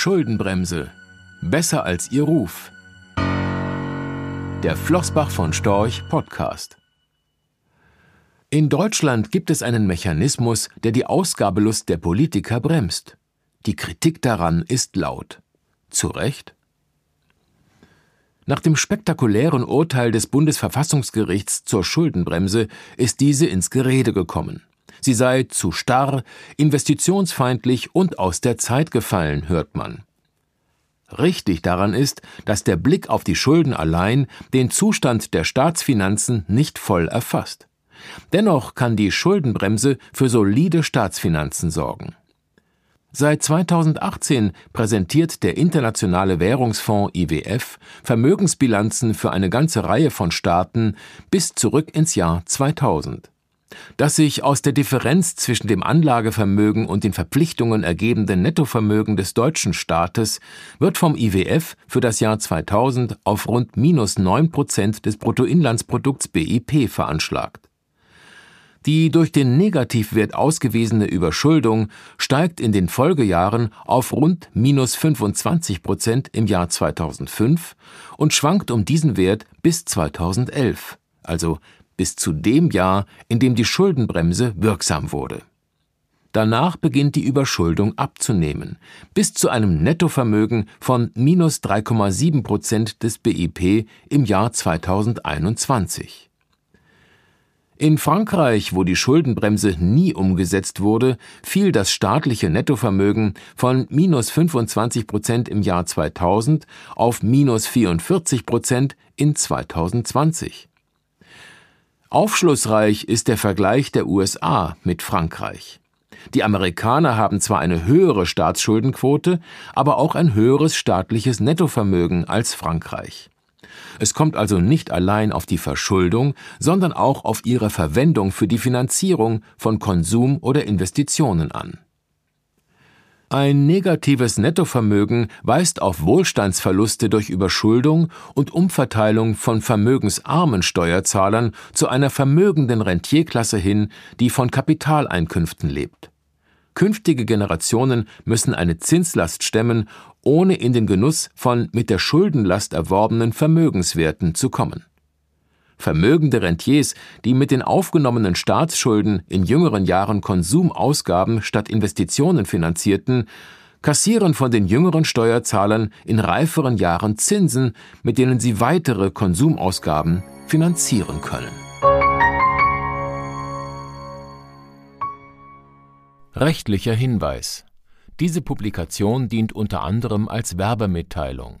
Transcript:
Schuldenbremse. Besser als ihr Ruf. Der Flossbach von Storch Podcast. In Deutschland gibt es einen Mechanismus, der die Ausgabelust der Politiker bremst. Die Kritik daran ist laut. Zu Recht? Nach dem spektakulären Urteil des Bundesverfassungsgerichts zur Schuldenbremse ist diese ins Gerede gekommen. Sie sei zu starr, investitionsfeindlich und aus der Zeit gefallen, hört man. Richtig daran ist, dass der Blick auf die Schulden allein den Zustand der Staatsfinanzen nicht voll erfasst. Dennoch kann die Schuldenbremse für solide Staatsfinanzen sorgen. Seit 2018 präsentiert der Internationale Währungsfonds IWF Vermögensbilanzen für eine ganze Reihe von Staaten bis zurück ins Jahr 2000. Das sich aus der Differenz zwischen dem Anlagevermögen und den Verpflichtungen ergebende Nettovermögen des deutschen Staates wird vom IWF für das Jahr 2000 auf rund minus 9 Prozent des Bruttoinlandsprodukts BIP veranschlagt. Die durch den Negativwert ausgewiesene Überschuldung steigt in den Folgejahren auf rund minus 25 Prozent im Jahr 2005 und schwankt um diesen Wert bis 2011, also bis zu dem Jahr, in dem die Schuldenbremse wirksam wurde. Danach beginnt die Überschuldung abzunehmen, bis zu einem Nettovermögen von minus 3,7 Prozent des BIP im Jahr 2021. In Frankreich, wo die Schuldenbremse nie umgesetzt wurde, fiel das staatliche Nettovermögen von minus 25 Prozent im Jahr 2000 auf minus 44 Prozent in 2020. Aufschlussreich ist der Vergleich der USA mit Frankreich. Die Amerikaner haben zwar eine höhere Staatsschuldenquote, aber auch ein höheres staatliches Nettovermögen als Frankreich. Es kommt also nicht allein auf die Verschuldung, sondern auch auf ihre Verwendung für die Finanzierung von Konsum oder Investitionen an. Ein negatives Nettovermögen weist auf Wohlstandsverluste durch Überschuldung und Umverteilung von vermögensarmen Steuerzahlern zu einer vermögenden Rentierklasse hin, die von Kapitaleinkünften lebt. Künftige Generationen müssen eine Zinslast stemmen, ohne in den Genuss von mit der Schuldenlast erworbenen Vermögenswerten zu kommen. Vermögende Rentiers, die mit den aufgenommenen Staatsschulden in jüngeren Jahren Konsumausgaben statt Investitionen finanzierten, kassieren von den jüngeren Steuerzahlern in reiferen Jahren Zinsen, mit denen sie weitere Konsumausgaben finanzieren können. Rechtlicher Hinweis diese Publikation dient unter anderem als Werbemitteilung.